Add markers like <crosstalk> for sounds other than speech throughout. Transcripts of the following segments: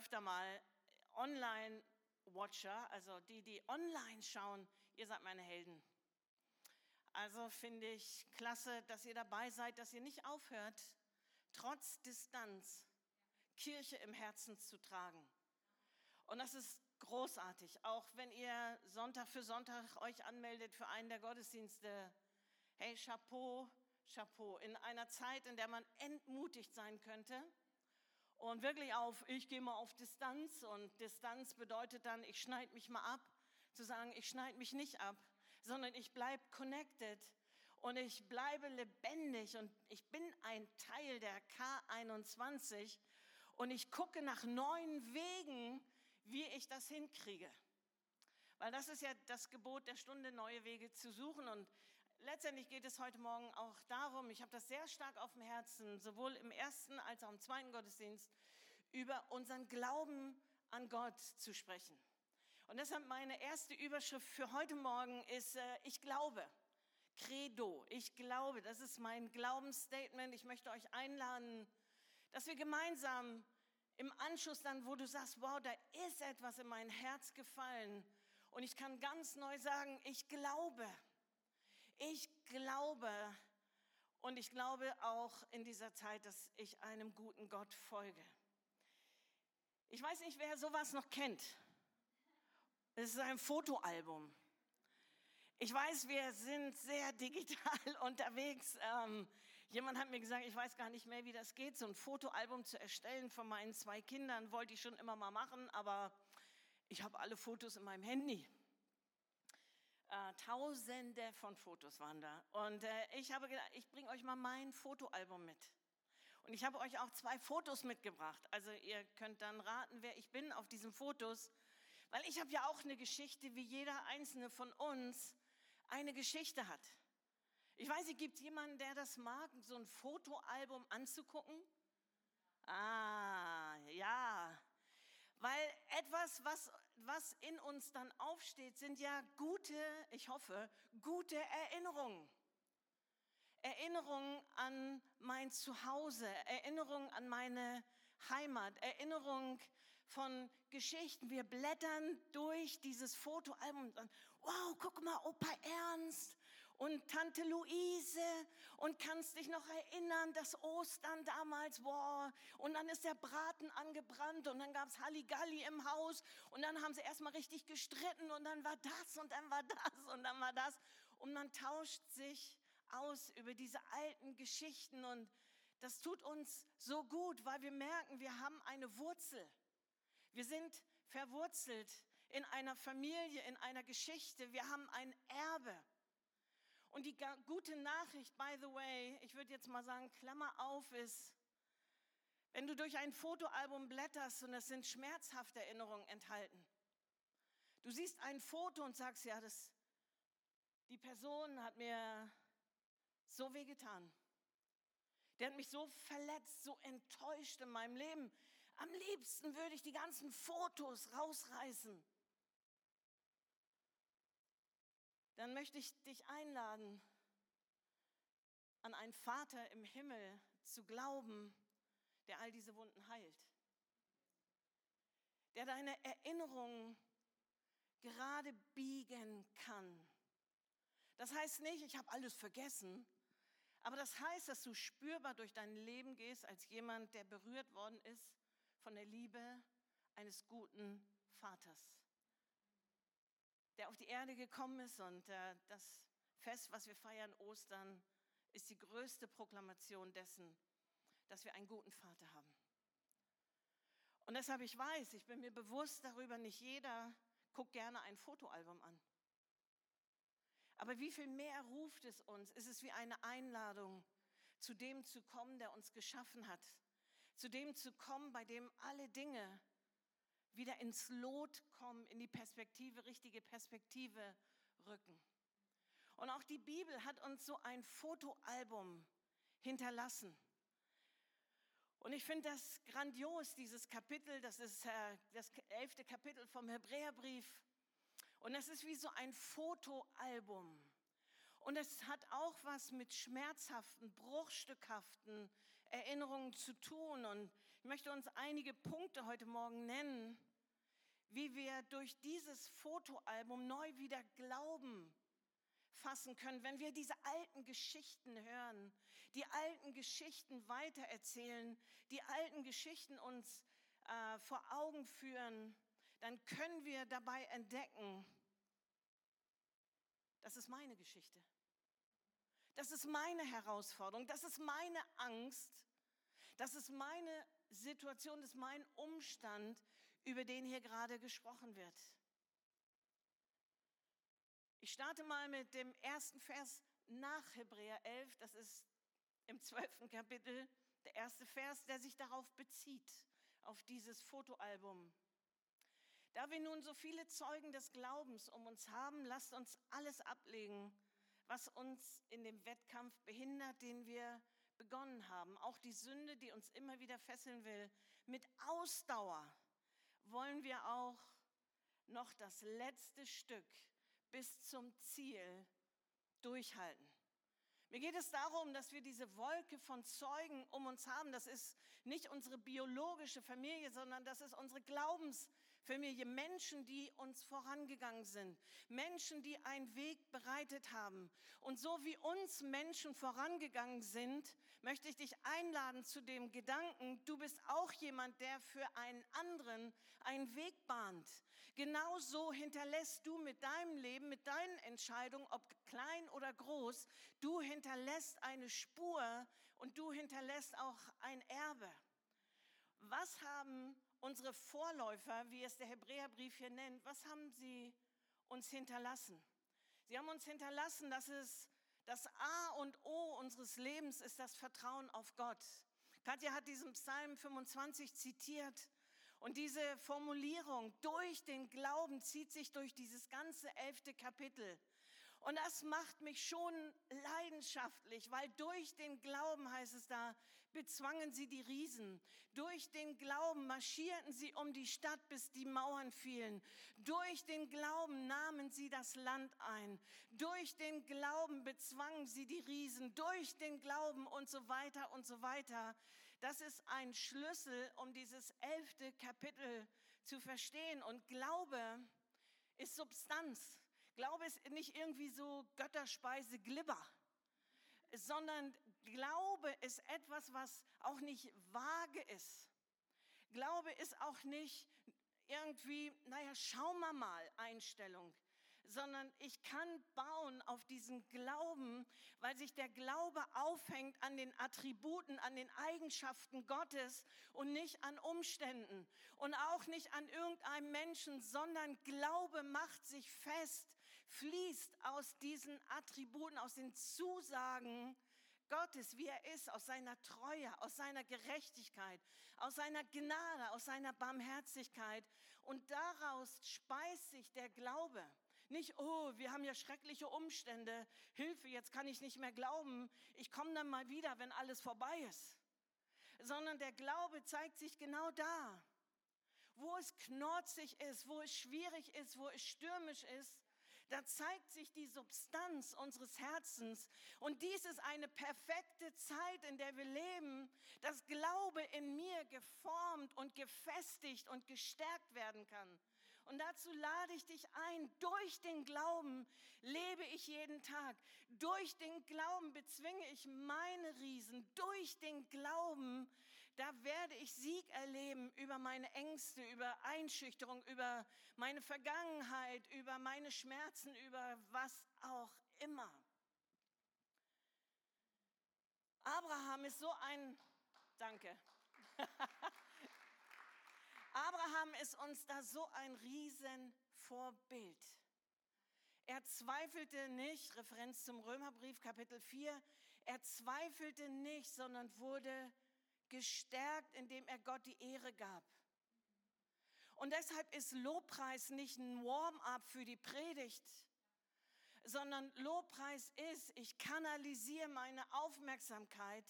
öfter mal Online-Watcher, also die, die online schauen, ihr seid meine Helden. Also finde ich klasse, dass ihr dabei seid, dass ihr nicht aufhört, trotz Distanz Kirche im Herzen zu tragen. Und das ist großartig, auch wenn ihr Sonntag für Sonntag euch anmeldet für einen der Gottesdienste. Hey, Chapeau, Chapeau. In einer Zeit, in der man entmutigt sein könnte und wirklich auf, ich gehe mal auf Distanz und Distanz bedeutet dann, ich schneide mich mal ab, zu sagen, ich schneide mich nicht ab, sondern ich bleibe connected und ich bleibe lebendig und ich bin ein Teil der K21 und ich gucke nach neuen Wegen, wie ich das hinkriege. Weil das ist ja das Gebot der Stunde, neue Wege zu suchen. Und letztendlich geht es heute Morgen auch darum, ich habe das sehr stark auf dem Herzen, sowohl im ersten als auch im zweiten Gottesdienst, über unseren Glauben an Gott zu sprechen. Und deshalb meine erste Überschrift für heute Morgen ist, äh, ich glaube. Credo, ich glaube, das ist mein Glaubensstatement. Ich möchte euch einladen, dass wir gemeinsam im Anschluss dann, wo du sagst, wow, da ist etwas in mein Herz gefallen. Und ich kann ganz neu sagen, ich glaube. Ich glaube. Und ich glaube auch in dieser Zeit, dass ich einem guten Gott folge. Ich weiß nicht, wer sowas noch kennt. Es ist ein Fotoalbum. Ich weiß, wir sind sehr <laughs> digital unterwegs. Ähm, Jemand hat mir gesagt, ich weiß gar nicht mehr, wie das geht, so ein Fotoalbum zu erstellen von meinen zwei Kindern. Wollte ich schon immer mal machen, aber ich habe alle Fotos in meinem Handy. Äh, tausende von Fotos waren da. Und äh, ich habe gedacht, ich bringe euch mal mein Fotoalbum mit. Und ich habe euch auch zwei Fotos mitgebracht. Also ihr könnt dann raten, wer ich bin auf diesen Fotos. Weil ich habe ja auch eine Geschichte, wie jeder einzelne von uns eine Geschichte hat. Ich weiß nicht, gibt es jemanden, der das mag, so ein Fotoalbum anzugucken? Ah, ja. Weil etwas, was, was in uns dann aufsteht, sind ja gute, ich hoffe, gute Erinnerungen. Erinnerungen an mein Zuhause, Erinnerungen an meine Heimat, Erinnerungen von Geschichten. Wir blättern durch dieses Fotoalbum und sagen, wow, guck mal, Opa Ernst, und Tante Luise und kannst dich noch erinnern, das Ostern damals, boah, und dann ist der Braten angebrannt und dann gab es Halligalli im Haus und dann haben sie erstmal richtig gestritten und dann war das und dann war das und dann war das und man tauscht sich aus über diese alten Geschichten und das tut uns so gut, weil wir merken, wir haben eine Wurzel. Wir sind verwurzelt in einer Familie, in einer Geschichte. Wir haben ein Erbe. Und die gute Nachricht, by the way, ich würde jetzt mal sagen, Klammer auf, ist, wenn du durch ein Fotoalbum blätterst und es sind schmerzhafte Erinnerungen enthalten. Du siehst ein Foto und sagst, ja, das, die Person hat mir so wehgetan. Der hat mich so verletzt, so enttäuscht in meinem Leben. Am liebsten würde ich die ganzen Fotos rausreißen dann möchte ich dich einladen, an einen Vater im Himmel zu glauben, der all diese Wunden heilt. Der deine Erinnerungen gerade biegen kann. Das heißt nicht, ich habe alles vergessen, aber das heißt, dass du spürbar durch dein Leben gehst als jemand, der berührt worden ist von der Liebe eines guten Vaters der auf die Erde gekommen ist. Und äh, das Fest, was wir feiern, Ostern, ist die größte Proklamation dessen, dass wir einen guten Vater haben. Und deshalb ich weiß, ich bin mir bewusst darüber, nicht jeder guckt gerne ein Fotoalbum an. Aber wie viel mehr ruft es uns? Ist es wie eine Einladung, zu dem zu kommen, der uns geschaffen hat, zu dem zu kommen, bei dem alle Dinge wieder ins Lot kommen, in die Perspektive, richtige Perspektive rücken. Und auch die Bibel hat uns so ein Fotoalbum hinterlassen. Und ich finde das grandios, dieses Kapitel, das ist äh, das elfte Kapitel vom Hebräerbrief. Und es ist wie so ein Fotoalbum. Und es hat auch was mit schmerzhaften, bruchstückhaften Erinnerungen zu tun. Und Ich möchte uns einige Punkte heute Morgen nennen, wie wir durch dieses Fotoalbum neu wieder Glauben fassen können, wenn wir diese alten Geschichten hören, die alten Geschichten weitererzählen, die alten Geschichten uns äh, vor Augen führen, dann können wir dabei entdecken, das ist meine Geschichte. Das ist meine Herausforderung, das ist meine Angst, das ist meine Situation, das ist mein Umstand, über den hier gerade gesprochen wird. Ich starte mal mit dem ersten Vers nach Hebräer 11, das ist im zwölften Kapitel der erste Vers, der sich darauf bezieht, auf dieses Fotoalbum. Da wir nun so viele Zeugen des Glaubens um uns haben, lasst uns alles ablegen, was uns in dem Wettkampf behindert, den wir begonnen haben. Auch die Sünde, die uns immer wieder fesseln will. Mit Ausdauer wollen wir auch noch das letzte Stück bis zum Ziel durchhalten. Mir geht es darum, dass wir diese Wolke von Zeugen um uns haben. Das ist nicht unsere biologische Familie, sondern das ist unsere Glaubensfamilie. Menschen, die uns vorangegangen sind. Menschen, die einen Weg bereitet haben. Und so wie uns Menschen vorangegangen sind, möchte ich dich einladen zu dem Gedanken, du bist auch jemand, der für einen anderen einen Weg bahnt. Genauso hinterlässt du mit deinem Leben, mit deinen Entscheidungen, ob klein oder groß, du hinterlässt eine Spur und du hinterlässt auch ein Erbe. Was haben unsere Vorläufer, wie es der Hebräerbrief hier nennt, was haben sie uns hinterlassen? Sie haben uns hinterlassen, dass es das A und O unseres Lebens ist das Vertrauen auf Gott. Katja hat diesen Psalm 25 zitiert. Und diese Formulierung durch den Glauben zieht sich durch dieses ganze elfte Kapitel. Und das macht mich schon leidenschaftlich, weil durch den Glauben heißt es da, bezwangen sie die Riesen. Durch den Glauben marschierten sie um die Stadt, bis die Mauern fielen. Durch den Glauben nahmen sie das Land ein. Durch den Glauben bezwangen sie die Riesen. Durch den Glauben und so weiter und so weiter. Das ist ein Schlüssel, um dieses elfte Kapitel zu verstehen. Und Glaube ist Substanz. Glaube ist nicht irgendwie so Götterspeise Glibber, sondern Glaube ist etwas, was auch nicht vage ist. Glaube ist auch nicht irgendwie, naja, schauen wir mal Einstellung sondern ich kann bauen auf diesen Glauben, weil sich der Glaube aufhängt an den Attributen, an den Eigenschaften Gottes und nicht an Umständen und auch nicht an irgendeinem Menschen, sondern Glaube macht sich fest, fließt aus diesen Attributen, aus den Zusagen Gottes, wie er ist, aus seiner Treue, aus seiner Gerechtigkeit, aus seiner Gnade, aus seiner Barmherzigkeit. Und daraus speist sich der Glaube. Nicht, oh, wir haben ja schreckliche Umstände, Hilfe, jetzt kann ich nicht mehr glauben, ich komme dann mal wieder, wenn alles vorbei ist. Sondern der Glaube zeigt sich genau da, wo es knorzig ist, wo es schwierig ist, wo es stürmisch ist. Da zeigt sich die Substanz unseres Herzens. Und dies ist eine perfekte Zeit, in der wir leben, dass Glaube in mir geformt und gefestigt und gestärkt werden kann. Und dazu lade ich dich ein. Durch den Glauben lebe ich jeden Tag. Durch den Glauben bezwinge ich meine Riesen. Durch den Glauben, da werde ich Sieg erleben über meine Ängste, über Einschüchterung, über meine Vergangenheit, über meine Schmerzen, über was auch immer. Abraham ist so ein, danke. <laughs> Abraham ist uns da so ein Riesenvorbild. Er zweifelte nicht, Referenz zum Römerbrief Kapitel 4, er zweifelte nicht, sondern wurde gestärkt, indem er Gott die Ehre gab. Und deshalb ist Lobpreis nicht ein Warm-up für die Predigt, sondern Lobpreis ist, ich kanalisiere meine Aufmerksamkeit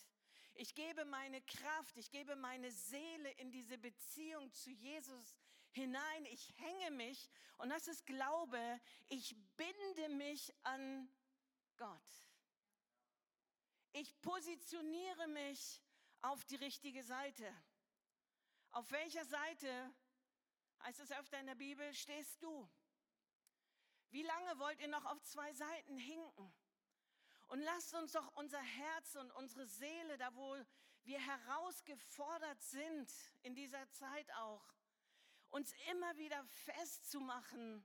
ich gebe meine Kraft, ich gebe meine Seele in diese Beziehung zu Jesus hinein. Ich hänge mich und das ist Glaube. Ich binde mich an Gott. Ich positioniere mich auf die richtige Seite. Auf welcher Seite, heißt es öfter in der Bibel, stehst du? Wie lange wollt ihr noch auf zwei Seiten hinken? Und lasst uns doch unser Herz und unsere Seele, da wo wir herausgefordert sind, in dieser Zeit auch, uns immer wieder festzumachen,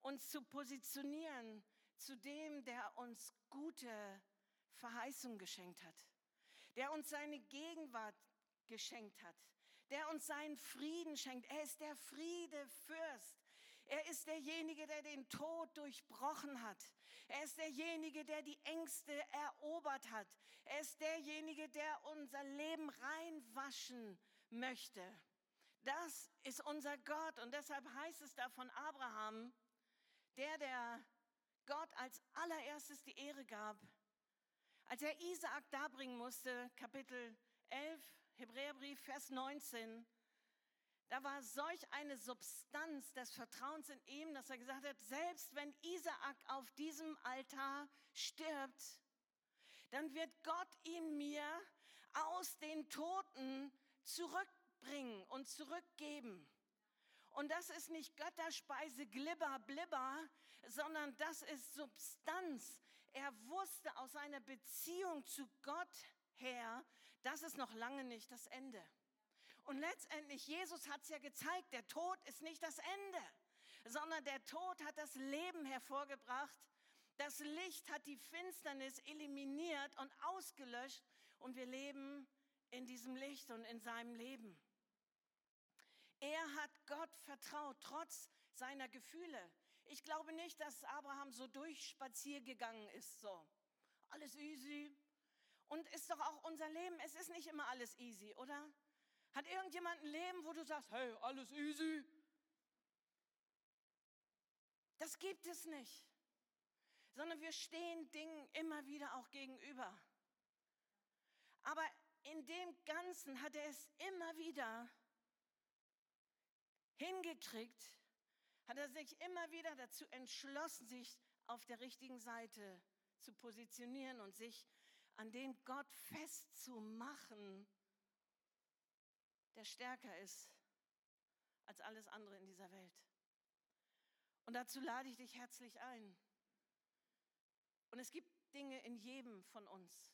uns zu positionieren zu dem, der uns gute Verheißung geschenkt hat, der uns seine Gegenwart geschenkt hat, der uns seinen Frieden schenkt. Er ist der Friedefürst. Er ist derjenige, der den Tod durchbrochen hat. Er ist derjenige, der die Ängste erobert hat. Er ist derjenige, der unser Leben reinwaschen möchte. Das ist unser Gott und deshalb heißt es da von Abraham, der, der Gott als allererstes die Ehre gab, als er Isaak darbringen musste, Kapitel 11, Hebräerbrief, Vers 19, da war solch eine Substanz des Vertrauens in ihm, dass er gesagt hat, selbst wenn Isaak auf diesem Altar stirbt, dann wird Gott ihn mir aus den Toten zurückbringen und zurückgeben. Und das ist nicht Götterspeise, glibber, blibber, sondern das ist Substanz. Er wusste aus seiner Beziehung zu Gott her, das ist noch lange nicht das Ende. Und letztendlich, Jesus hat es ja gezeigt, der Tod ist nicht das Ende, sondern der Tod hat das Leben hervorgebracht. Das Licht hat die Finsternis eliminiert und ausgelöscht und wir leben in diesem Licht und in seinem Leben. Er hat Gott vertraut, trotz seiner Gefühle. Ich glaube nicht, dass Abraham so durchspazier gegangen ist, so. Alles easy. Und ist doch auch unser Leben, es ist nicht immer alles easy, oder? Hat irgendjemand ein Leben, wo du sagst, hey, alles easy? Das gibt es nicht. Sondern wir stehen Dingen immer wieder auch gegenüber. Aber in dem Ganzen hat er es immer wieder hingekriegt, hat er sich immer wieder dazu entschlossen, sich auf der richtigen Seite zu positionieren und sich an den Gott festzumachen, der stärker ist als alles andere in dieser Welt. Und dazu lade ich dich herzlich ein. Und es gibt Dinge in jedem von uns,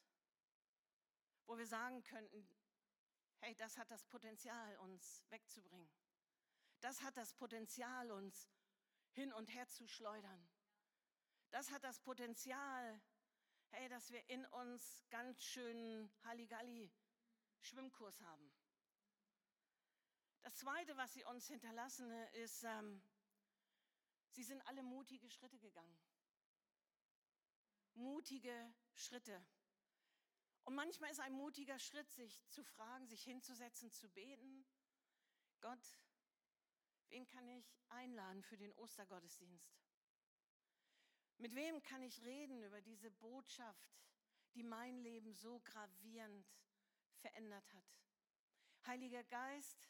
wo wir sagen könnten, hey, das hat das Potenzial, uns wegzubringen. Das hat das Potenzial, uns hin und her zu schleudern. Das hat das Potenzial, hey, dass wir in uns ganz schön Halligalli Schwimmkurs haben. Das Zweite, was sie uns hinterlassen, ist, ähm, sie sind alle mutige Schritte gegangen. Mutige Schritte. Und manchmal ist ein mutiger Schritt, sich zu fragen, sich hinzusetzen, zu beten. Gott, wen kann ich einladen für den Ostergottesdienst? Mit wem kann ich reden über diese Botschaft, die mein Leben so gravierend verändert hat? Heiliger Geist,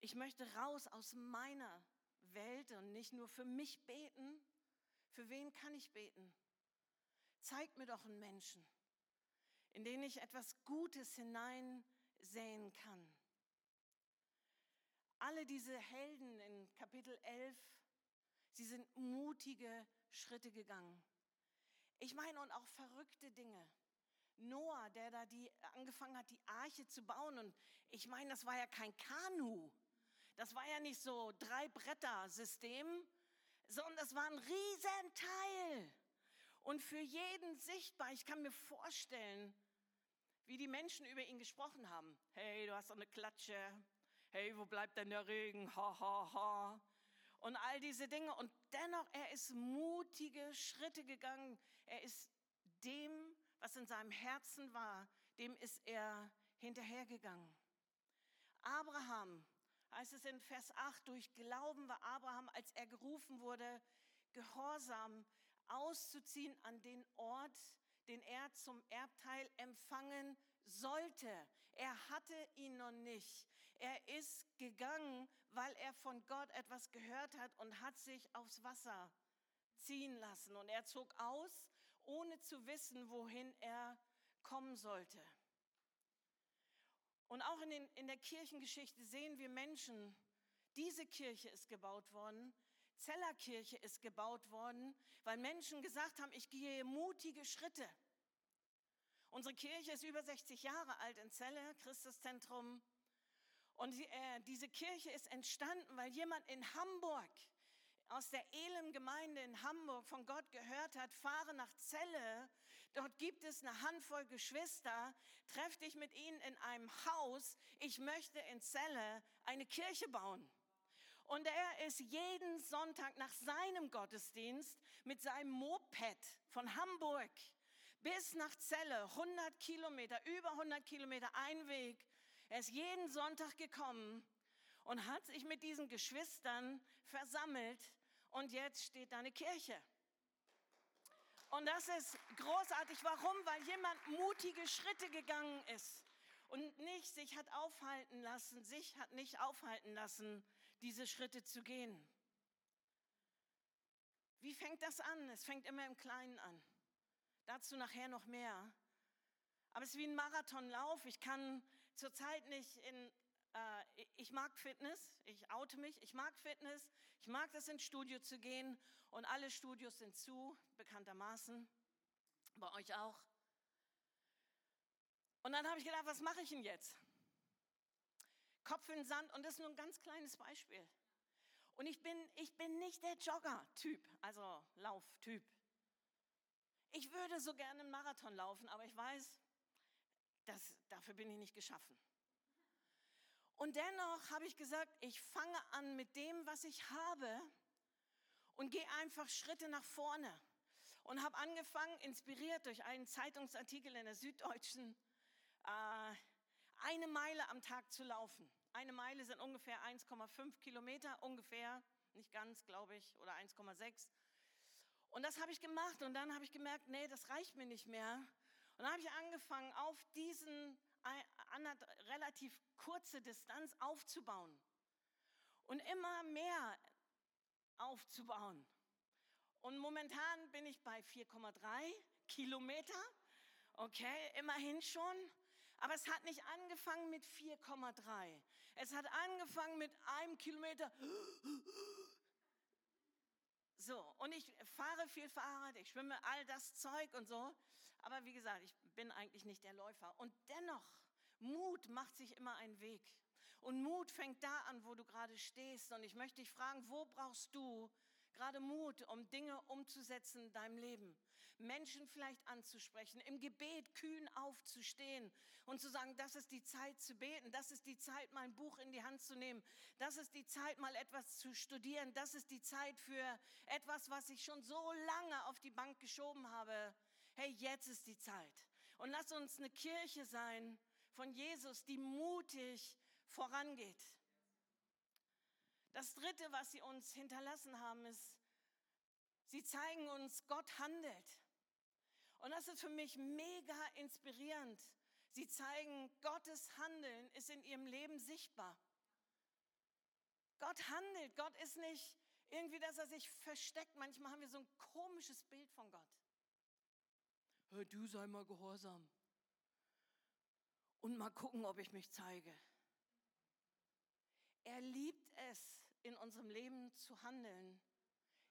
ich möchte raus aus meiner Welt und nicht nur für mich beten. Für wen kann ich beten? Zeig mir doch einen Menschen, in den ich etwas Gutes hineinsäen kann. Alle diese Helden in Kapitel 11, sie sind mutige Schritte gegangen. Ich meine, und auch verrückte Dinge. Noah, der da die angefangen hat, die Arche zu bauen. Und ich meine, das war ja kein Kanu. Das war ja nicht so drei Bretter-System, sondern das war ein Riesenteil. Und für jeden sichtbar. Ich kann mir vorstellen, wie die Menschen über ihn gesprochen haben. Hey, du hast doch eine Klatsche. Hey, wo bleibt denn der Regen? Ha, ha, ha. Und all diese Dinge. Und dennoch, er ist mutige Schritte gegangen. Er ist dem, was in seinem Herzen war, dem ist er hinterhergegangen. Abraham heißt es in Vers 8, durch Glauben war Abraham, als er gerufen wurde, gehorsam auszuziehen an den Ort, den er zum Erbteil empfangen sollte. Er hatte ihn noch nicht. Er ist gegangen, weil er von Gott etwas gehört hat und hat sich aufs Wasser ziehen lassen. Und er zog aus, ohne zu wissen, wohin er kommen sollte. Und auch in, den, in der Kirchengeschichte sehen wir Menschen, diese Kirche ist gebaut worden, Zellerkirche ist gebaut worden, weil Menschen gesagt haben, ich gehe mutige Schritte. Unsere Kirche ist über 60 Jahre alt in Celle, Christuszentrum. Und äh, diese Kirche ist entstanden, weil jemand in Hamburg, aus der Elim-Gemeinde in Hamburg von Gott gehört hat, fahre nach Celle, dort gibt es eine Handvoll Geschwister, treff dich mit ihnen in einem Haus, ich möchte in Celle eine Kirche bauen. Und er ist jeden Sonntag nach seinem Gottesdienst mit seinem Moped von Hamburg bis nach Celle, 100 Kilometer, über 100 Kilometer, ein Weg. Er ist jeden Sonntag gekommen und hat sich mit diesen Geschwistern versammelt und jetzt steht da eine Kirche. Und das ist großartig. Warum? Weil jemand mutige Schritte gegangen ist und nicht sich hat aufhalten lassen, sich hat nicht aufhalten lassen, diese Schritte zu gehen. Wie fängt das an? Es fängt immer im Kleinen an. Dazu nachher noch mehr. Aber es ist wie ein Marathonlauf. Ich kann zurzeit nicht in, äh, ich mag Fitness, ich oute mich, ich mag Fitness, ich mag es ins Studio zu gehen und alle Studios sind zu, bekanntermaßen, bei euch auch. Und dann habe ich gedacht, was mache ich denn jetzt? Kopf in den Sand und das ist nur ein ganz kleines Beispiel. Und ich bin, ich bin nicht der Jogger-Typ, also Lauf-Typ. Ich würde so gerne einen Marathon laufen, aber ich weiß, das, dafür bin ich nicht geschaffen. Und dennoch habe ich gesagt, ich fange an mit dem, was ich habe und gehe einfach Schritte nach vorne. Und habe angefangen, inspiriert durch einen Zeitungsartikel in der Süddeutschen, äh, eine Meile am Tag zu laufen. Eine Meile sind ungefähr 1,5 Kilometer, ungefähr, nicht ganz, glaube ich, oder 1,6. Und das habe ich gemacht und dann habe ich gemerkt, nee, das reicht mir nicht mehr. Und dann habe ich angefangen, auf diesen relativ kurze Distanz aufzubauen und immer mehr aufzubauen. Und momentan bin ich bei 4,3 Kilometer. Okay, immerhin schon. Aber es hat nicht angefangen mit 4,3. Es hat angefangen mit einem Kilometer. So, und ich fahre viel Fahrrad, ich schwimme all das Zeug und so. Aber wie gesagt, ich bin eigentlich nicht der Läufer. Und dennoch, Mut macht sich immer einen Weg. Und Mut fängt da an, wo du gerade stehst. Und ich möchte dich fragen, wo brauchst du gerade Mut, um Dinge umzusetzen in deinem Leben? Menschen vielleicht anzusprechen, im Gebet kühn aufzustehen und zu sagen, das ist die Zeit zu beten, das ist die Zeit, mal ein Buch in die Hand zu nehmen, das ist die Zeit, mal etwas zu studieren, das ist die Zeit für etwas, was ich schon so lange auf die Bank geschoben habe. Hey, jetzt ist die Zeit. Und lass uns eine Kirche sein von Jesus, die mutig vorangeht. Das Dritte, was sie uns hinterlassen haben, ist, sie zeigen uns, Gott handelt. Und das ist für mich mega inspirierend. Sie zeigen, Gottes Handeln ist in ihrem Leben sichtbar. Gott handelt. Gott ist nicht irgendwie, dass er sich versteckt. Manchmal haben wir so ein komisches Bild von Gott. Hör, du sei mal gehorsam. Und mal gucken, ob ich mich zeige. Er liebt es, in unserem Leben zu handeln.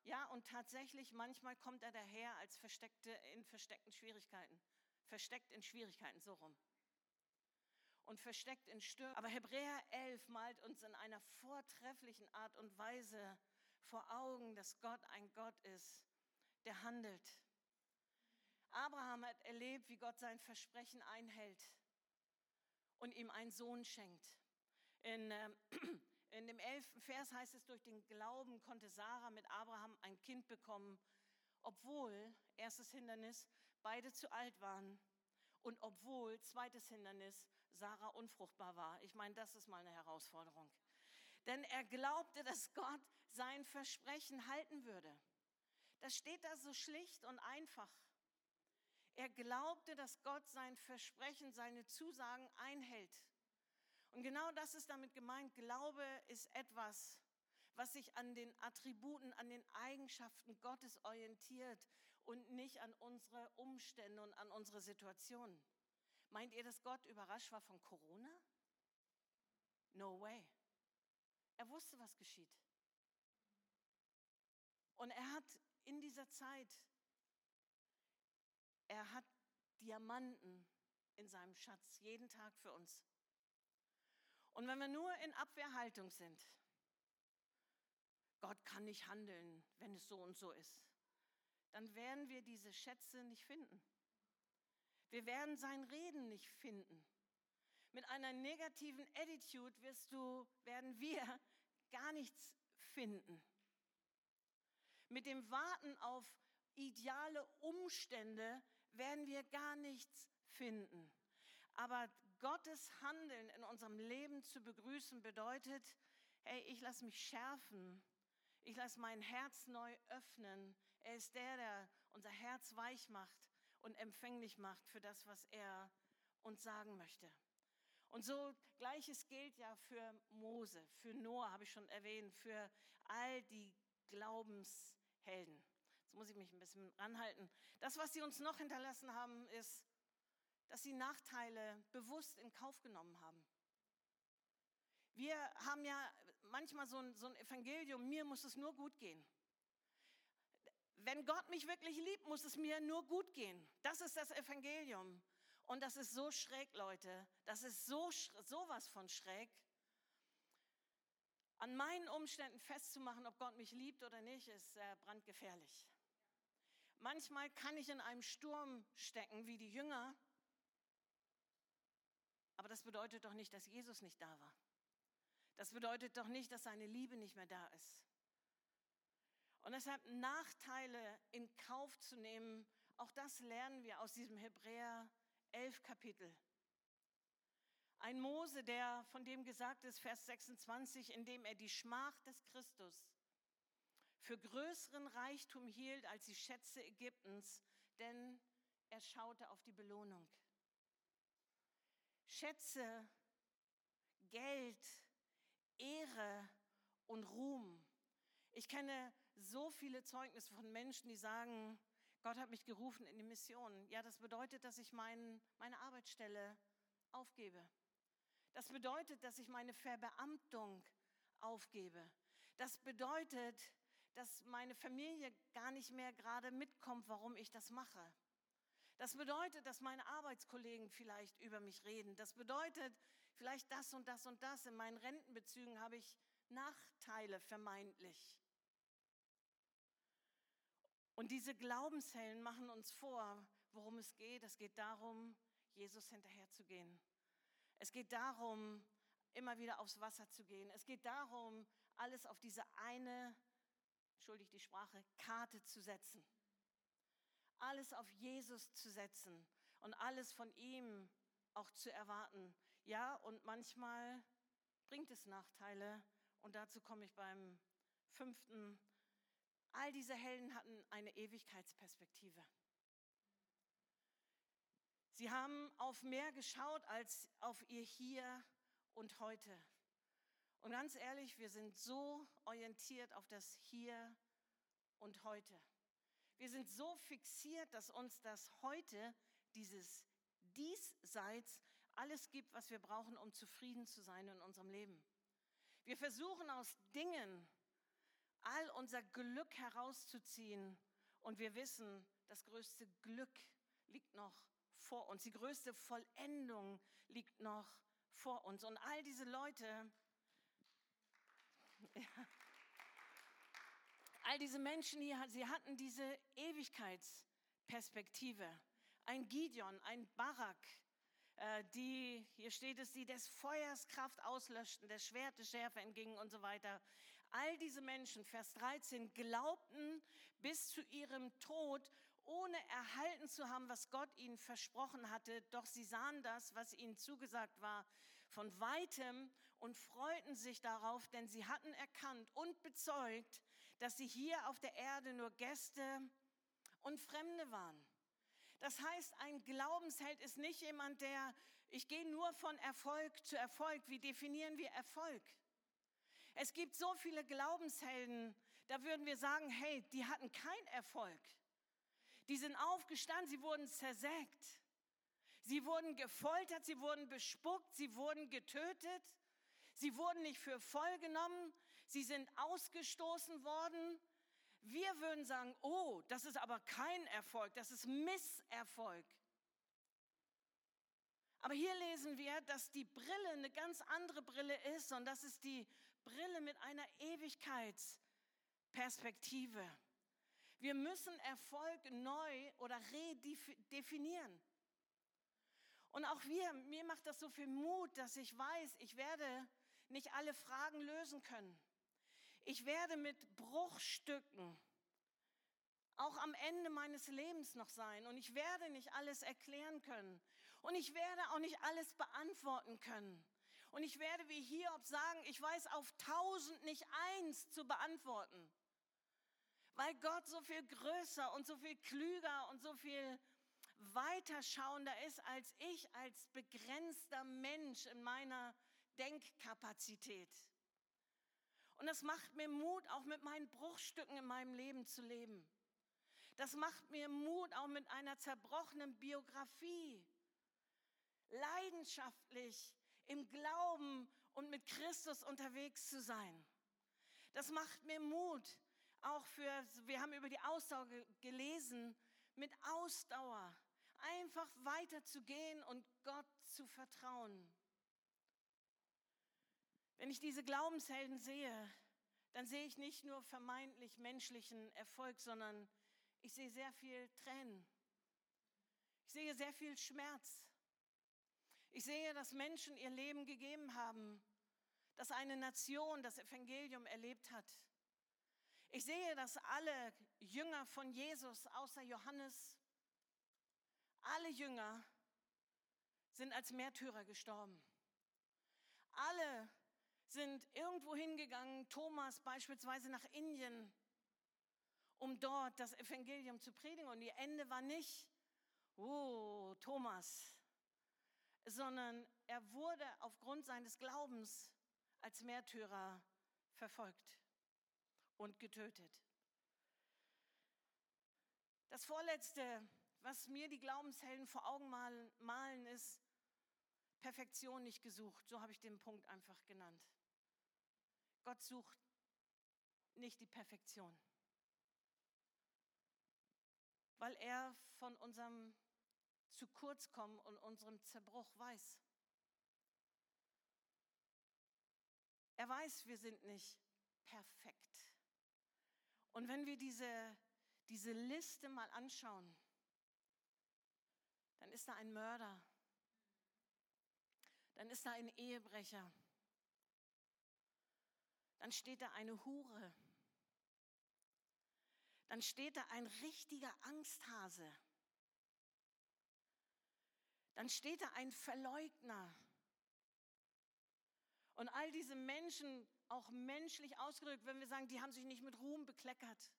Ja, und tatsächlich, manchmal kommt er daher als versteckte, in versteckten Schwierigkeiten. Versteckt in Schwierigkeiten, so rum. Und versteckt in Stürmen. Aber Hebräer 11 malt uns in einer vortrefflichen Art und Weise vor Augen, dass Gott ein Gott ist, der handelt. Abraham hat erlebt, wie Gott sein Versprechen einhält und ihm einen Sohn schenkt. In äh, <clears throat> in dem elften Vers heißt es, durch den Glauben konnte Sarah mit Abraham ein Kind bekommen, obwohl, erstes Hindernis, beide zu alt waren und obwohl, zweites Hindernis, Sarah unfruchtbar war. Ich meine, das ist mal eine Herausforderung. Denn er glaubte, dass Gott sein Versprechen halten würde. Das steht da so schlicht und einfach. Er glaubte, dass Gott sein Versprechen, seine Zusagen einhält. Und genau das ist damit gemeint. Glaube ist etwas, was sich an den Attributen, an den Eigenschaften Gottes orientiert und nicht an unsere Umstände und an unsere Situationen. Meint ihr, dass Gott überrascht war von Corona? No way. Er wusste, was geschieht. Und er hat in dieser Zeit, er hat Diamanten in seinem Schatz, jeden Tag für uns. Und wenn wir nur in Abwehrhaltung sind, Gott kann nicht handeln, wenn es so und so ist, dann werden wir diese Schätze nicht finden. Wir werden sein Reden nicht finden. Mit einer negativen Attitude wirst du, werden wir <laughs> gar nichts finden. Mit dem Warten auf ideale Umstände werden wir gar nichts finden. Aber Gottes Handeln in unserem Leben zu begrüßen bedeutet, hey, ich lasse mich schärfen. Ich lasse mein Herz neu öffnen. Er ist der, der unser Herz weich macht und empfänglich macht für das, was er uns sagen möchte. Und so gleiches gilt ja für Mose, für Noah habe ich schon erwähnt, für all die Glaubenshelden. Jetzt muss ich mich ein bisschen ranhalten. Das, was sie uns noch hinterlassen haben, ist, dass sie Nachteile bewusst in Kauf genommen haben. Wir haben ja manchmal so ein, so ein Evangelium, mir muss es nur gut gehen. Wenn Gott mich wirklich liebt, muss es mir nur gut gehen. Das ist das Evangelium. Und das ist so schräg, Leute. Das ist so sowas von schräg. An meinen Umständen festzumachen, ob Gott mich liebt oder nicht, ist äh, brandgefährlich. Manchmal kann ich in einem Sturm stecken wie die Jünger, aber das bedeutet doch nicht, dass Jesus nicht da war. Das bedeutet doch nicht, dass seine Liebe nicht mehr da ist. Und deshalb Nachteile in Kauf zu nehmen, auch das lernen wir aus diesem Hebräer 11 Kapitel. Ein Mose, der von dem gesagt ist, Vers 26, in dem er die Schmach des Christus für größeren Reichtum hielt als die Schätze Ägyptens, denn er schaute auf die Belohnung. Schätze, Geld, Ehre und Ruhm. Ich kenne so viele Zeugnisse von Menschen, die sagen, Gott hat mich gerufen in die Mission. Ja, das bedeutet, dass ich mein, meine Arbeitsstelle aufgebe. Das bedeutet, dass ich meine Verbeamtung aufgebe. Das bedeutet, dass meine Familie gar nicht mehr gerade mitkommt, warum ich das mache. Das bedeutet, dass meine Arbeitskollegen vielleicht über mich reden. Das bedeutet vielleicht das und das und das. In meinen Rentenbezügen habe ich Nachteile vermeintlich. Und diese Glaubenshelden machen uns vor, worum es geht. Es geht darum, Jesus hinterherzugehen. Es geht darum, immer wieder aufs Wasser zu gehen. Es geht darum, alles auf diese eine, entschuldigt die Sprache, Karte zu setzen. Alles auf Jesus zu setzen und alles von ihm auch zu erwarten. Ja, und manchmal bringt es Nachteile. Und dazu komme ich beim fünften All diese Helden hatten eine Ewigkeitsperspektive. Sie haben auf mehr geschaut als auf ihr Hier und heute. Und ganz ehrlich, wir sind so orientiert auf das Hier und heute. Wir sind so fixiert, dass uns das heute, dieses Diesseits, alles gibt, was wir brauchen, um zufrieden zu sein in unserem Leben. Wir versuchen aus Dingen, all unser Glück herauszuziehen. Und wir wissen, das größte Glück liegt noch vor uns. Die größte Vollendung liegt noch vor uns. Und all diese Leute, <laughs> ja, all diese Menschen hier, sie hatten diese Ewigkeitsperspektive. Ein Gideon, ein Barak, äh, die, hier steht es, die des Feuers Kraft auslöschten, des Schwertes Schärfe entgingen und so weiter. All diese Menschen, Vers 13, glaubten bis zu ihrem Tod, ohne erhalten zu haben, was Gott ihnen versprochen hatte. Doch sie sahen das, was ihnen zugesagt war, von weitem und freuten sich darauf, denn sie hatten erkannt und bezeugt, dass sie hier auf der Erde nur Gäste und Fremde waren. Das heißt, ein Glaubensheld ist nicht jemand, der, ich gehe nur von Erfolg zu Erfolg. Wie definieren wir Erfolg? Es gibt so viele Glaubenshelden, da würden wir sagen, hey, die hatten keinen Erfolg. Die sind aufgestanden, sie wurden zersägt. Sie wurden gefoltert, sie wurden bespuckt, sie wurden getötet. Sie wurden nicht für voll genommen, sie sind ausgestoßen worden. Wir würden sagen, oh, das ist aber kein Erfolg, das ist Misserfolg. Aber hier lesen wir, dass die Brille eine ganz andere Brille ist und das ist die Brille mit einer Ewigkeitsperspektive. Wir müssen Erfolg neu oder redefinieren. Und auch wir, mir macht das so viel Mut, dass ich weiß, ich werde nicht alle Fragen lösen können. Ich werde mit Bruchstücken auch am Ende meines Lebens noch sein und ich werde nicht alles erklären können und ich werde auch nicht alles beantworten können. Und ich werde wie Hiob sagen, ich weiß auf tausend nicht eins zu beantworten, weil Gott so viel größer und so viel klüger und so viel weiterschauender ist als ich als begrenzter Mensch in meiner Denkkapazität. Und das macht mir Mut, auch mit meinen Bruchstücken in meinem Leben zu leben. Das macht mir Mut, auch mit einer zerbrochenen Biografie leidenschaftlich im Glauben und mit Christus unterwegs zu sein. Das macht mir Mut, auch für, wir haben über die Ausdauer gelesen, mit Ausdauer einfach weiterzugehen und Gott zu vertrauen. Wenn ich diese Glaubenshelden sehe, dann sehe ich nicht nur vermeintlich menschlichen Erfolg, sondern ich sehe sehr viel Tränen. Ich sehe sehr viel Schmerz. Ich sehe, dass Menschen ihr Leben gegeben haben, dass eine Nation das Evangelium erlebt hat. Ich sehe, dass alle Jünger von Jesus, außer Johannes, alle Jünger sind als Märtyrer gestorben. Alle sind irgendwo hingegangen, Thomas beispielsweise nach Indien, um dort das Evangelium zu predigen. Und ihr Ende war nicht, oh, Thomas, sondern er wurde aufgrund seines Glaubens als Märtyrer verfolgt und getötet. Das Vorletzte, was mir die Glaubenshelden vor Augen malen, malen ist Perfektion nicht gesucht. So habe ich den Punkt einfach genannt. Gott sucht nicht die Perfektion, weil er von unserem zu kurz kommen und unserem Zerbruch weiß. Er weiß, wir sind nicht perfekt. Und wenn wir diese, diese Liste mal anschauen, dann ist da ein Mörder, dann ist da ein Ehebrecher, dann steht da eine Hure, dann steht da ein richtiger Angsthase, dann steht da ein Verleugner. Und all diese Menschen, auch menschlich ausgedrückt, wenn wir sagen, die haben sich nicht mit Ruhm bekleckert.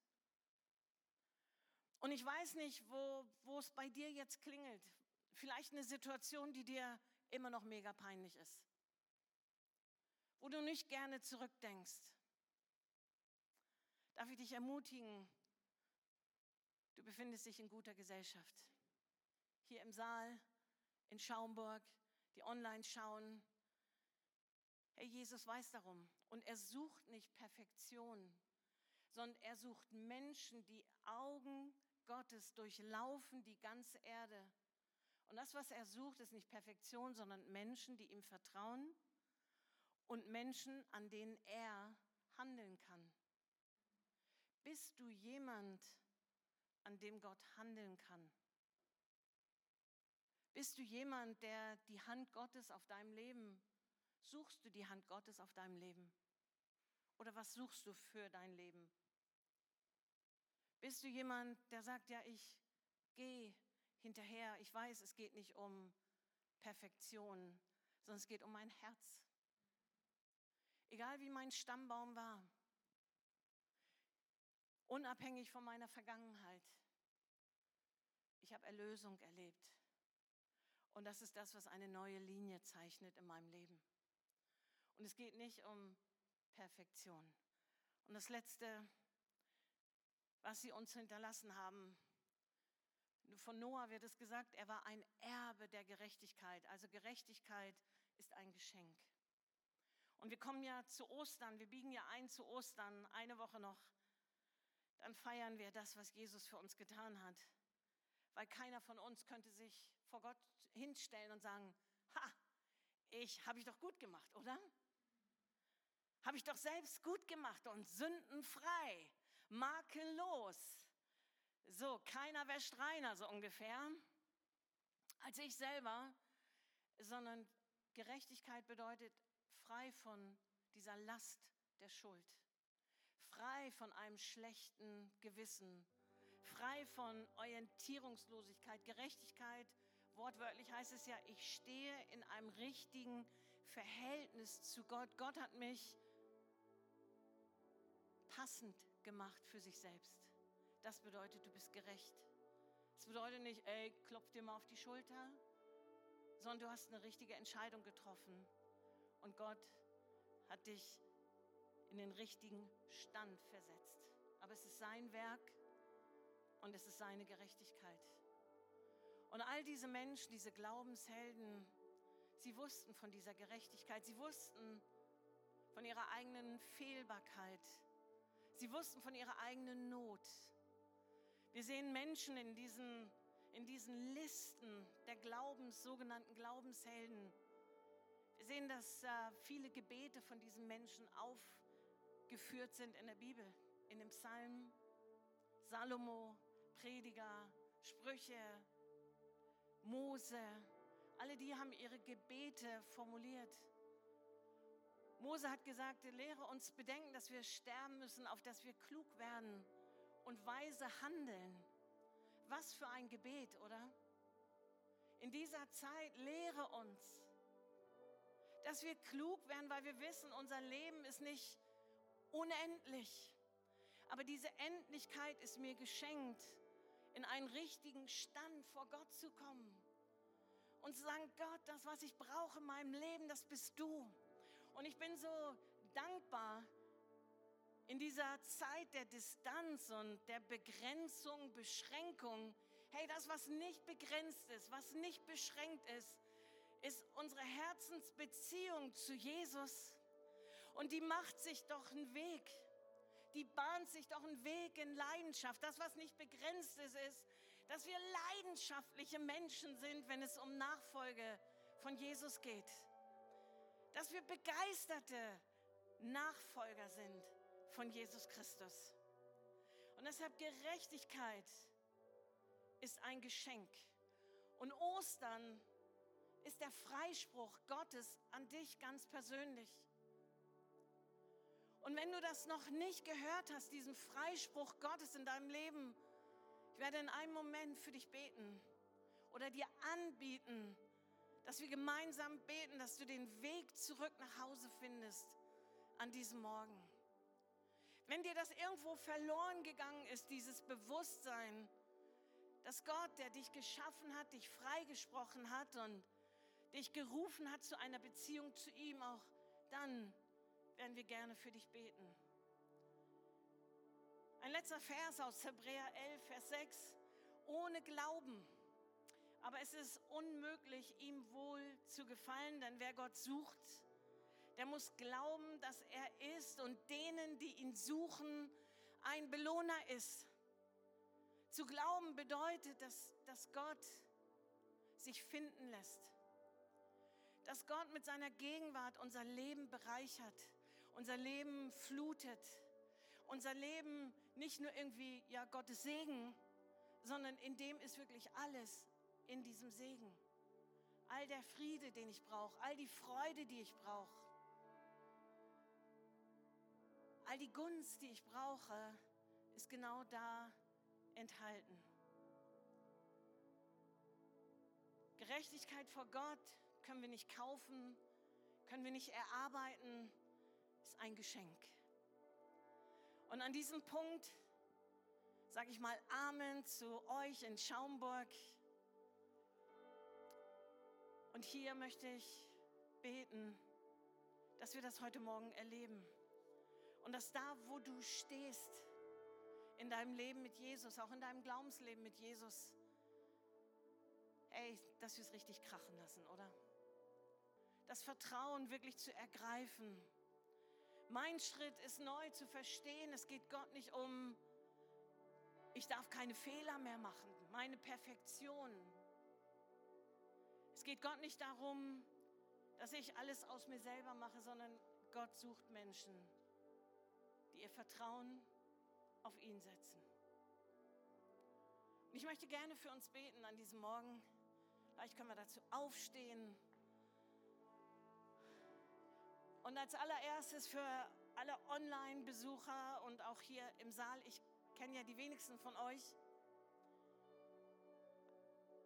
Und ich weiß nicht, wo, wo es bei dir jetzt klingelt. Vielleicht eine Situation, die dir immer noch mega peinlich ist. Wo du nicht gerne zurückdenkst. Darf ich dich ermutigen? Du befindest dich in guter Gesellschaft. Hier im Saal, in Schaumburg, die online schauen. Herr Jesus weiß darum. Und er sucht nicht Perfektion, sondern er sucht Menschen, die Augen Gottes durchlaufen die ganze Erde. Und das, was er sucht, ist nicht Perfektion, sondern Menschen, die ihm vertrauen und Menschen, an denen er handeln kann. Bist du jemand, an dem Gott handeln kann? Bist du jemand, der die Hand Gottes auf deinem Leben, suchst du die Hand Gottes auf deinem Leben? Oder was suchst du für dein Leben? Bist du jemand, der sagt, ja, ich gehe hinterher, ich weiß, es geht nicht um Perfektion, sondern es geht um mein Herz. Egal wie mein Stammbaum war, unabhängig von meiner Vergangenheit, ich habe Erlösung erlebt. Und das ist das, was eine neue Linie zeichnet in meinem Leben. Und es geht nicht um Perfektion. Und das Letzte, was sie uns hinterlassen haben, von Noah wird es gesagt, er war ein Erbe der Gerechtigkeit. Also Gerechtigkeit ist ein Geschenk. Und wir kommen ja zu Ostern, wir biegen ja ein zu Ostern, eine Woche noch. Dann feiern wir das, was Jesus für uns getan hat. Weil keiner von uns könnte sich vor Gott hinstellen und sagen, ha, ich habe ich doch gut gemacht, oder? Habe ich doch selbst gut gemacht und sündenfrei, makellos. So, keiner wäscht reiner, so ungefähr, als ich selber, sondern Gerechtigkeit bedeutet frei von dieser Last der Schuld, frei von einem schlechten Gewissen, frei von Orientierungslosigkeit. Gerechtigkeit, wortwörtlich heißt es ja, ich stehe in einem richtigen Verhältnis zu Gott. Gott hat mich passend gemacht für sich selbst. Das bedeutet, du bist gerecht. Das bedeutet nicht, ey, klopf dir mal auf die Schulter, sondern du hast eine richtige Entscheidung getroffen. Und Gott hat dich in den richtigen Stand versetzt. Aber es ist sein Werk und es ist seine Gerechtigkeit. Und all diese Menschen, diese Glaubenshelden, sie wussten von dieser Gerechtigkeit, sie wussten von ihrer eigenen Fehlbarkeit, sie wussten von ihrer eigenen Not. Wir sehen Menschen in diesen, in diesen Listen der Glaubens, sogenannten Glaubenshelden. Wir sehen, dass äh, viele Gebete von diesen Menschen aufgeführt sind in der Bibel, in dem Psalm, Salomo, Prediger, Sprüche, Mose. Alle die haben ihre Gebete formuliert. Mose hat gesagt, lehre uns bedenken, dass wir sterben müssen, auf dass wir klug werden und weise handeln. Was für ein Gebet, oder? In dieser Zeit lehre uns, dass wir klug werden, weil wir wissen, unser Leben ist nicht unendlich. Aber diese Endlichkeit ist mir geschenkt, in einen richtigen Stand vor Gott zu kommen und zu sagen, Gott, das, was ich brauche in meinem Leben, das bist du. Und ich bin so dankbar, in dieser Zeit der Distanz und der Begrenzung, Beschränkung, hey, das, was nicht begrenzt ist, was nicht beschränkt ist, ist unsere Herzensbeziehung zu Jesus. Und die macht sich doch einen Weg. Die bahnt sich doch einen Weg in Leidenschaft. Das, was nicht begrenzt ist, ist, dass wir leidenschaftliche Menschen sind, wenn es um Nachfolge von Jesus geht. Dass wir begeisterte Nachfolger sind von Jesus Christus. Und deshalb Gerechtigkeit ist ein Geschenk. Und Ostern ist der Freispruch Gottes an dich ganz persönlich. Und wenn du das noch nicht gehört hast, diesen Freispruch Gottes in deinem Leben, ich werde in einem Moment für dich beten oder dir anbieten, dass wir gemeinsam beten, dass du den Weg zurück nach Hause findest an diesem Morgen. Wenn dir das irgendwo verloren gegangen ist, dieses Bewusstsein, dass Gott, der dich geschaffen hat, dich freigesprochen hat und dich gerufen hat zu einer Beziehung zu ihm, auch dann werden wir gerne für dich beten. Ein letzter Vers aus Hebräer 11, Vers 6. Ohne Glauben. Aber es ist unmöglich, ihm wohl zu gefallen, denn wer Gott sucht, der muss glauben, dass er ist und denen, die ihn suchen, ein Belohner ist. Zu glauben bedeutet, dass, dass Gott sich finden lässt. Dass Gott mit seiner Gegenwart unser Leben bereichert, unser Leben flutet, unser Leben nicht nur irgendwie, ja, Gottes Segen, sondern in dem ist wirklich alles in diesem Segen. All der Friede, den ich brauche, all die Freude, die ich brauche. All die Gunst, die ich brauche, ist genau da enthalten. Gerechtigkeit vor Gott können wir nicht kaufen, können wir nicht erarbeiten, ist ein Geschenk. Und an diesem Punkt sage ich mal Amen zu euch in Schaumburg. Und hier möchte ich beten, dass wir das heute Morgen erleben. Und dass da, wo du stehst, in deinem Leben mit Jesus, auch in deinem Glaubensleben mit Jesus, ey, dass wir es richtig krachen lassen, oder? Das Vertrauen wirklich zu ergreifen Mein Schritt ist neu zu verstehen, es geht Gott nicht um, ich darf keine Fehler mehr machen, meine Perfektion. Es geht Gott nicht darum, dass ich alles aus mir selber mache, sondern Gott sucht Menschen, die ihr Vertrauen auf ihn setzen. Und ich möchte gerne für uns beten an diesem Morgen. Vielleicht können wir dazu aufstehen. Und als allererstes für alle Online-Besucher und auch hier im Saal, ich kenne ja die wenigsten von euch.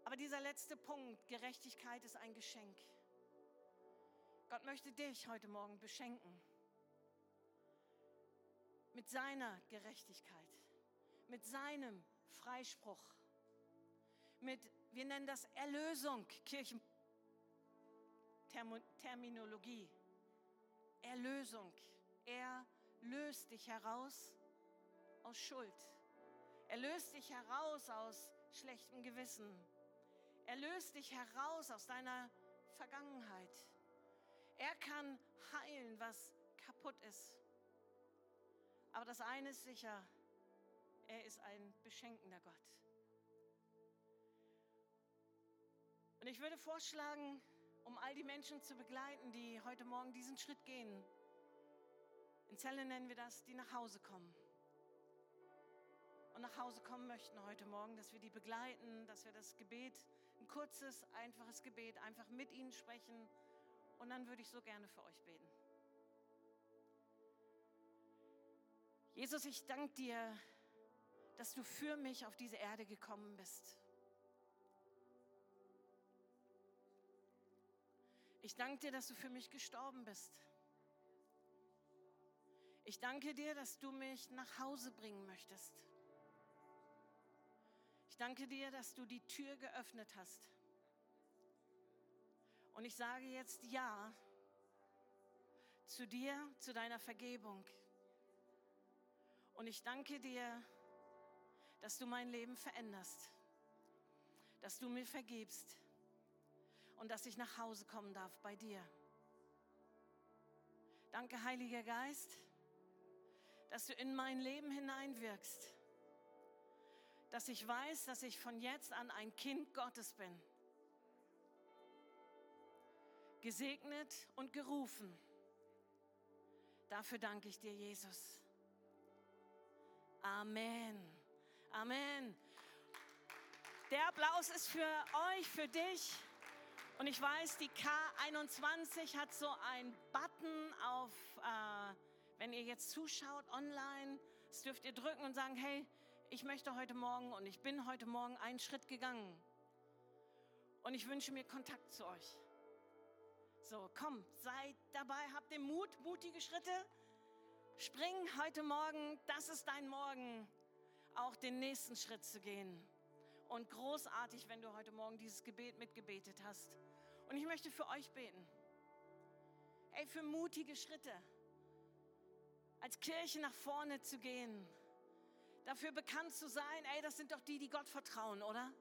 Aber dieser letzte Punkt, Gerechtigkeit ist ein Geschenk. Gott möchte dich heute Morgen beschenken mit seiner Gerechtigkeit, mit seinem Freispruch, mit, wir nennen das Erlösung, Kirchenterminologie. Erlösung. Er löst dich heraus aus Schuld. Er löst dich heraus aus schlechtem Gewissen. Er löst dich heraus aus deiner Vergangenheit. Er kann heilen, was kaputt ist. Aber das eine ist sicher, er ist ein beschenkender Gott. Und ich würde vorschlagen, um all die Menschen zu begleiten, die heute Morgen diesen Schritt gehen. In Zelle nennen wir das, die nach Hause kommen. Und nach Hause kommen möchten heute Morgen, dass wir die begleiten, dass wir das Gebet, ein kurzes, einfaches Gebet, einfach mit ihnen sprechen. Und dann würde ich so gerne für euch beten. Jesus, ich danke dir, dass du für mich auf diese Erde gekommen bist. Ich danke dir, dass du für mich gestorben bist. Ich danke dir, dass du mich nach Hause bringen möchtest. Ich danke dir, dass du die Tür geöffnet hast. Und ich sage jetzt Ja zu dir, zu deiner Vergebung. Und ich danke dir, dass du mein Leben veränderst, dass du mir vergibst und dass ich nach Hause kommen darf bei dir. Danke, Heiliger Geist, dass du in mein Leben hineinwirkst, dass ich weiß, dass ich von jetzt an ein Kind Gottes bin, gesegnet und gerufen. Dafür danke ich dir, Jesus. Amen. Amen. Der Applaus ist für euch, für dich. Und ich weiß, die K21 hat so einen Button auf, äh, wenn ihr jetzt zuschaut online, das dürft ihr drücken und sagen, hey, ich möchte heute Morgen und ich bin heute Morgen einen Schritt gegangen. Und ich wünsche mir Kontakt zu euch. So, komm, seid dabei, habt den Mut, mutige Schritte. Spring heute Morgen, das ist dein Morgen, auch den nächsten Schritt zu gehen. Und großartig, wenn du heute Morgen dieses Gebet mitgebetet hast. Und ich möchte für euch beten. Ey, für mutige Schritte. Als Kirche nach vorne zu gehen. Dafür bekannt zu sein, ey, das sind doch die, die Gott vertrauen, oder?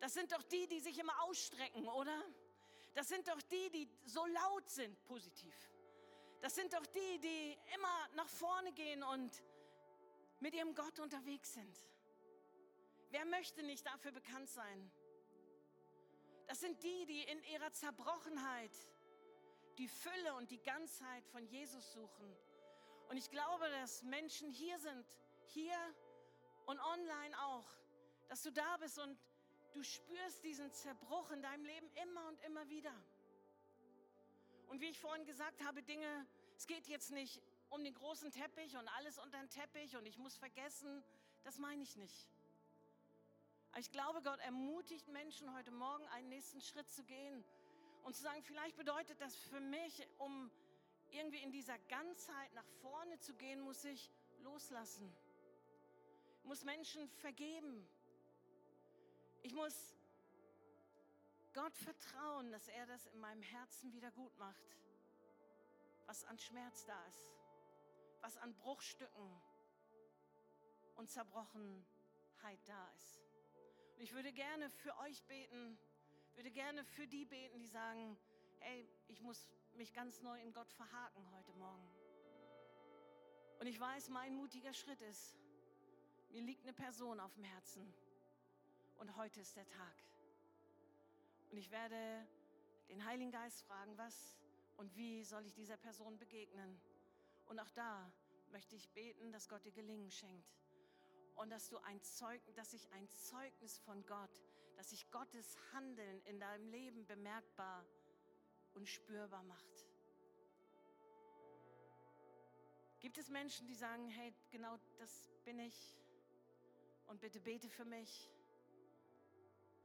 Das sind doch die, die sich immer ausstrecken, oder? Das sind doch die, die so laut sind, positiv. Das sind doch die, die immer nach vorne gehen und mit ihrem Gott unterwegs sind. Wer möchte nicht dafür bekannt sein? Das sind die, die in ihrer Zerbrochenheit die Fülle und die Ganzheit von Jesus suchen. Und ich glaube, dass Menschen hier sind, hier und online auch, dass du da bist und du spürst diesen Zerbruch in deinem Leben immer und immer wieder. Und wie ich vorhin gesagt habe, Dinge, es geht jetzt nicht um den großen Teppich und alles unter den Teppich und ich muss vergessen, das meine ich nicht. Ich glaube, Gott ermutigt Menschen heute Morgen einen nächsten Schritt zu gehen und zu sagen, vielleicht bedeutet das für mich, um irgendwie in dieser Ganzheit nach vorne zu gehen, muss ich loslassen. Ich muss Menschen vergeben. Ich muss Gott vertrauen, dass er das in meinem Herzen wieder gut macht, was an Schmerz da ist, was an Bruchstücken und Zerbrochenheit da ist. Und ich würde gerne für euch beten, würde gerne für die beten, die sagen, hey, ich muss mich ganz neu in Gott verhaken heute Morgen. Und ich weiß, mein mutiger Schritt ist, mir liegt eine Person auf dem Herzen. Und heute ist der Tag. Und ich werde den Heiligen Geist fragen, was und wie soll ich dieser Person begegnen. Und auch da möchte ich beten, dass Gott dir Gelingen schenkt. Und dass du ein Zeugnis, dass sich ein Zeugnis von Gott, dass sich Gottes Handeln in deinem Leben bemerkbar und spürbar macht. Gibt es Menschen, die sagen, hey, genau das bin ich und bitte bete für mich?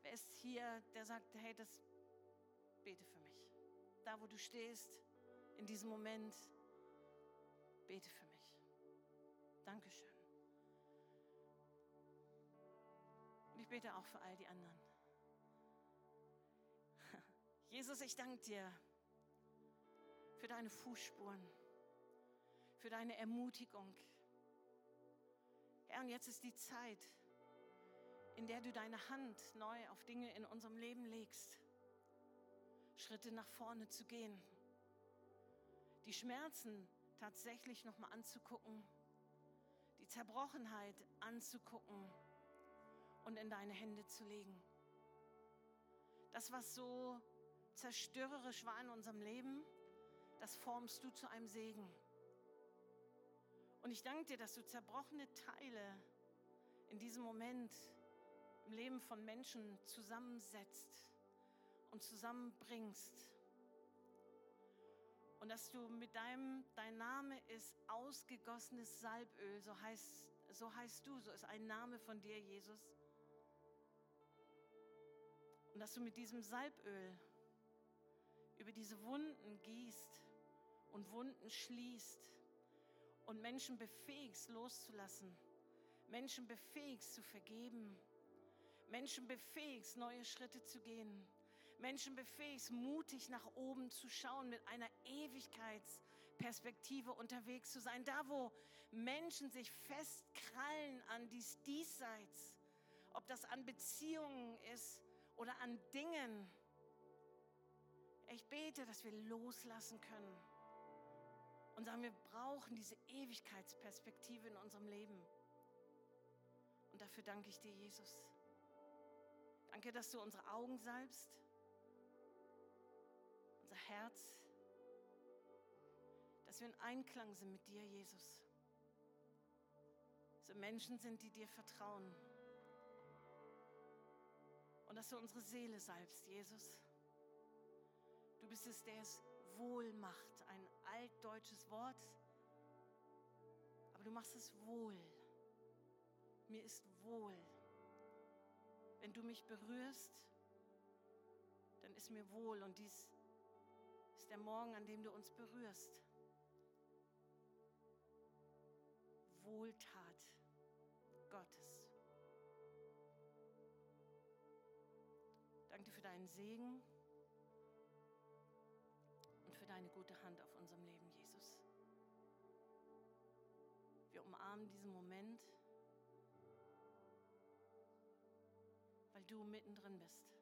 Wer ist hier, der sagt, hey, das bete für mich? Da, wo du stehst, in diesem Moment, bete für mich. Dankeschön. Bete auch für all die anderen. <laughs> Jesus, ich danke dir für deine Fußspuren, für deine Ermutigung. Herr, und jetzt ist die Zeit, in der du deine Hand neu auf Dinge in unserem Leben legst, Schritte nach vorne zu gehen, die Schmerzen tatsächlich nochmal anzugucken, die Zerbrochenheit anzugucken und in deine Hände zu legen. Das, was so zerstörerisch war in unserem Leben, das formst du zu einem Segen. Und ich danke dir, dass du zerbrochene Teile in diesem Moment im Leben von Menschen zusammensetzt und zusammenbringst. Und dass du mit deinem, dein Name ist ausgegossenes Salböl, so heißt, so heißt du, so ist ein Name von dir, Jesus. Und dass du mit diesem Salböl über diese Wunden gießt und Wunden schließt und Menschen befähigst loszulassen, Menschen befähigst zu vergeben, Menschen befähigst neue Schritte zu gehen, Menschen befähigst mutig nach oben zu schauen, mit einer Ewigkeitsperspektive unterwegs zu sein, da wo Menschen sich festkrallen an dies Diesseits, ob das an Beziehungen ist oder an Dingen, ich bete, dass wir loslassen können und sagen, wir brauchen diese Ewigkeitsperspektive in unserem Leben. Und dafür danke ich dir, Jesus. Danke, dass du unsere Augen salbst, unser Herz, dass wir in Einklang sind mit dir, Jesus. So Menschen sind, die dir vertrauen. Und dass du unsere Seele salbst, Jesus. Du bist es, der es wohl macht. Ein altdeutsches Wort. Aber du machst es wohl. Mir ist wohl. Wenn du mich berührst, dann ist mir wohl. Und dies ist der Morgen, an dem du uns berührst. Wohltat Danke für deinen Segen deine gute Hand auf unserem Leben, Jesus. Wir umarmen diesen Moment, weil du mittendrin bist.